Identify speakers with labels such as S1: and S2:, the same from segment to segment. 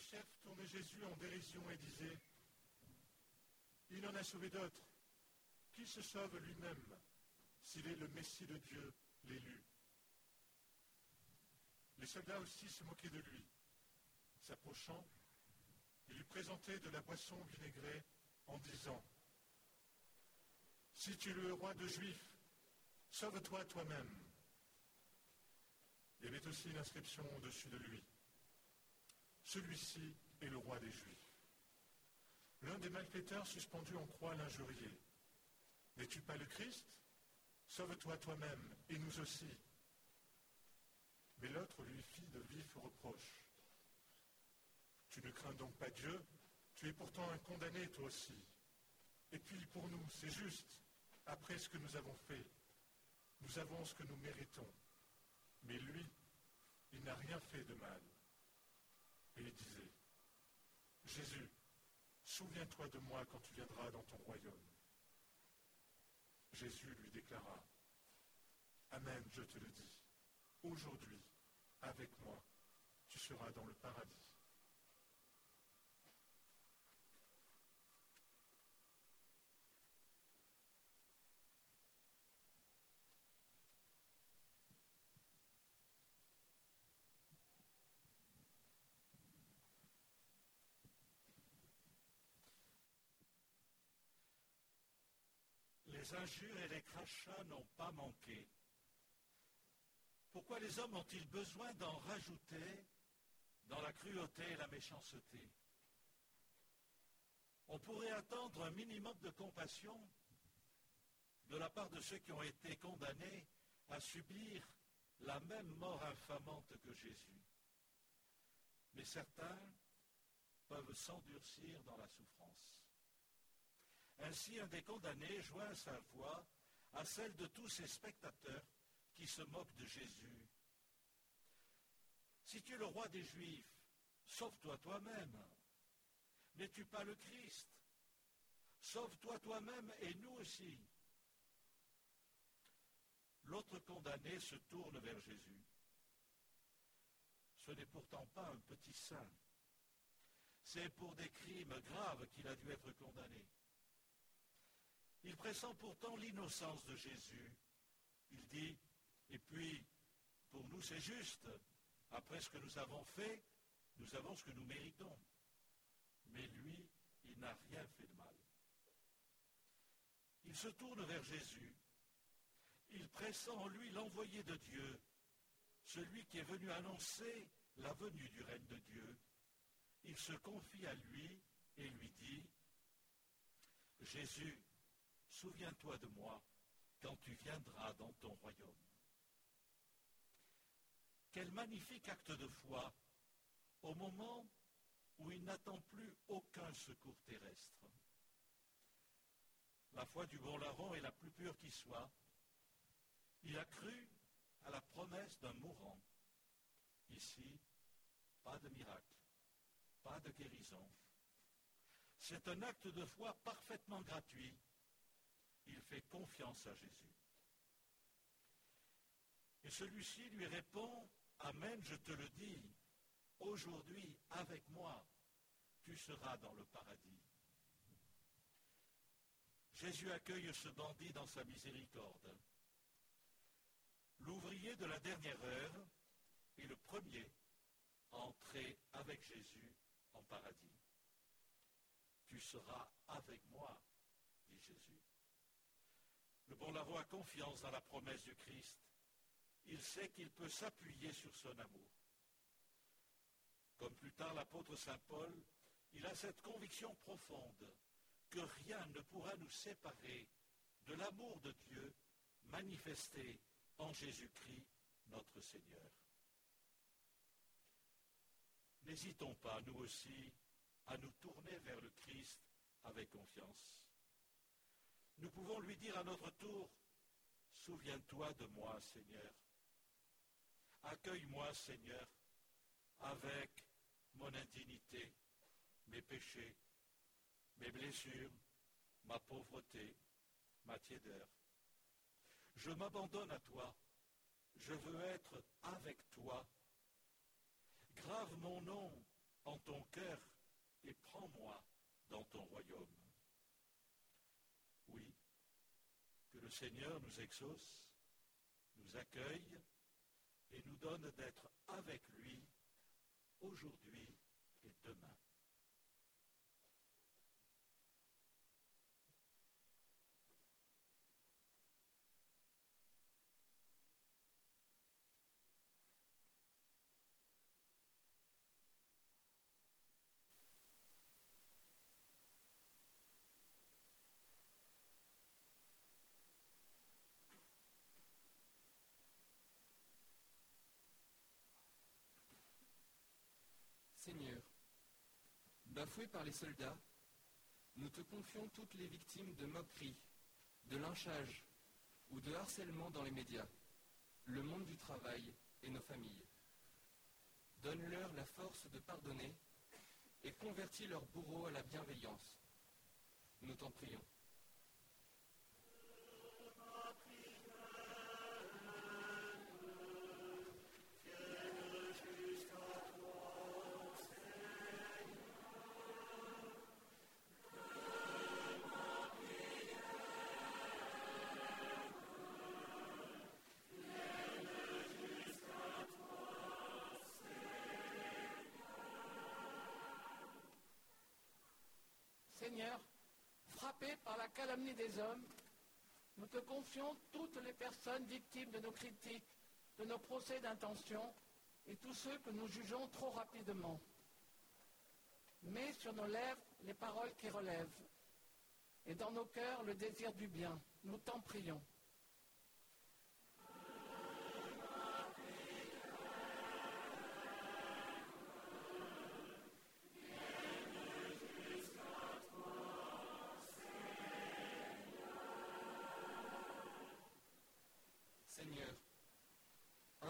S1: Les chefs tournaient Jésus en dérision et disaient Il en a sauvé d'autres. Qu'il se sauve lui-même s'il est le Messie de Dieu, l'élu? Les soldats aussi se moquaient de lui. S'approchant, ils lui présentaient de la boisson vinaigrée en disant Si tu es le roi de Juifs, sauve-toi toi-même. Il y avait aussi une inscription au-dessus de lui. Celui-ci est le roi des Juifs. L'un des malfaiteurs suspendus en croix l'injuriait. N'es-tu pas le Christ? Sauve-toi toi-même et nous aussi. Mais l'autre lui fit de vifs reproches. Tu ne crains donc pas Dieu? Tu es pourtant un condamné toi aussi. Et puis pour nous, c'est juste, après ce que nous avons fait, nous avons ce que nous méritons. Mais lui, il n'a rien fait de mal. Jésus, souviens-toi de moi quand tu viendras dans ton royaume. Jésus lui déclara, Amen, je te le dis, aujourd'hui, avec moi, tu seras dans le paradis.
S2: Les injures et les crachats n'ont pas manqué. Pourquoi les hommes ont-ils besoin d'en rajouter dans la cruauté et la méchanceté? On pourrait attendre un minimum de compassion de la part de ceux qui ont été condamnés à subir la même mort infamante que Jésus. Mais certains peuvent s'endurcir dans la souffrance. Ainsi, un des condamnés joint sa voix à celle de tous ces spectateurs qui se moquent de Jésus. Si tu es le roi des Juifs, sauve-toi toi-même. N'es-tu pas le Christ? Sauve-toi toi-même et nous aussi. L'autre condamné se tourne vers Jésus. Ce n'est pourtant pas un petit saint. C'est pour des crimes graves qu'il a dû être condamné. Il pressent pourtant l'innocence de Jésus. Il dit, et puis, pour nous c'est juste, après ce que nous avons fait, nous avons ce que nous méritons. Mais lui, il n'a rien fait de mal. Il se tourne vers Jésus. Il pressent en lui l'envoyé de Dieu, celui qui est venu annoncer la venue du règne de Dieu. Il se confie à lui et lui dit, Jésus, Souviens-toi de moi quand tu viendras dans ton royaume. Quel magnifique acte de foi au moment où il n'attend plus aucun secours terrestre. La foi du bon larron est la plus pure qui soit. Il a cru à la promesse d'un mourant. Ici, pas de miracle, pas de guérison. C'est un acte de foi parfaitement gratuit il fait confiance à Jésus. Et celui-ci lui répond, Amen, je te le dis, aujourd'hui avec moi, tu seras dans le paradis. Jésus accueille ce bandit dans sa miséricorde. L'ouvrier de la dernière heure est le premier à entrer avec Jésus en paradis. Tu seras avec moi, dit Jésus. Le bon larron a confiance dans la promesse du Christ. Il sait qu'il peut s'appuyer sur son amour. Comme plus tard l'apôtre Saint Paul, il a cette conviction profonde que rien ne pourra nous séparer de l'amour de Dieu manifesté en Jésus-Christ notre Seigneur. N'hésitons pas, nous aussi, à nous tourner vers le Christ avec confiance nous pouvons lui dire à notre tour, Souviens-toi de moi, Seigneur. Accueille-moi, Seigneur, avec mon indignité, mes péchés, mes blessures, ma pauvreté, ma tiédeur. Je m'abandonne à toi. Je veux être avec toi. Grave mon nom en ton cœur et prends-moi dans ton royaume. Oui, que le Seigneur nous exauce, nous accueille et nous donne d'être avec lui aujourd'hui et demain.
S3: Seigneur, bafoué par les soldats, nous te confions toutes les victimes de moqueries, de lynchage ou de harcèlement dans les médias, le monde du travail et nos familles. Donne-leur la force de pardonner et convertis leurs bourreaux à la bienveillance. Nous t'en prions.
S4: Seigneur, par la calomnie des hommes, nous te confions toutes les personnes victimes de nos critiques, de nos procès d'intention et tous ceux que nous jugeons trop rapidement. Mets sur nos lèvres les paroles qui relèvent et dans nos cœurs le désir du bien. Nous t'en prions.
S3: Seigneur,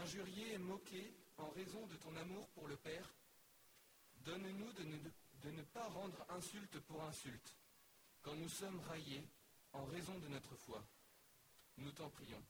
S3: injurié et moqué en raison de ton amour pour le Père, donne-nous de ne, de ne pas rendre insulte pour insulte, quand nous sommes raillés en raison de notre foi. Nous t'en prions.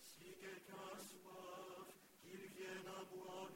S5: Si quelqu'un soif, qu'il vienne à boire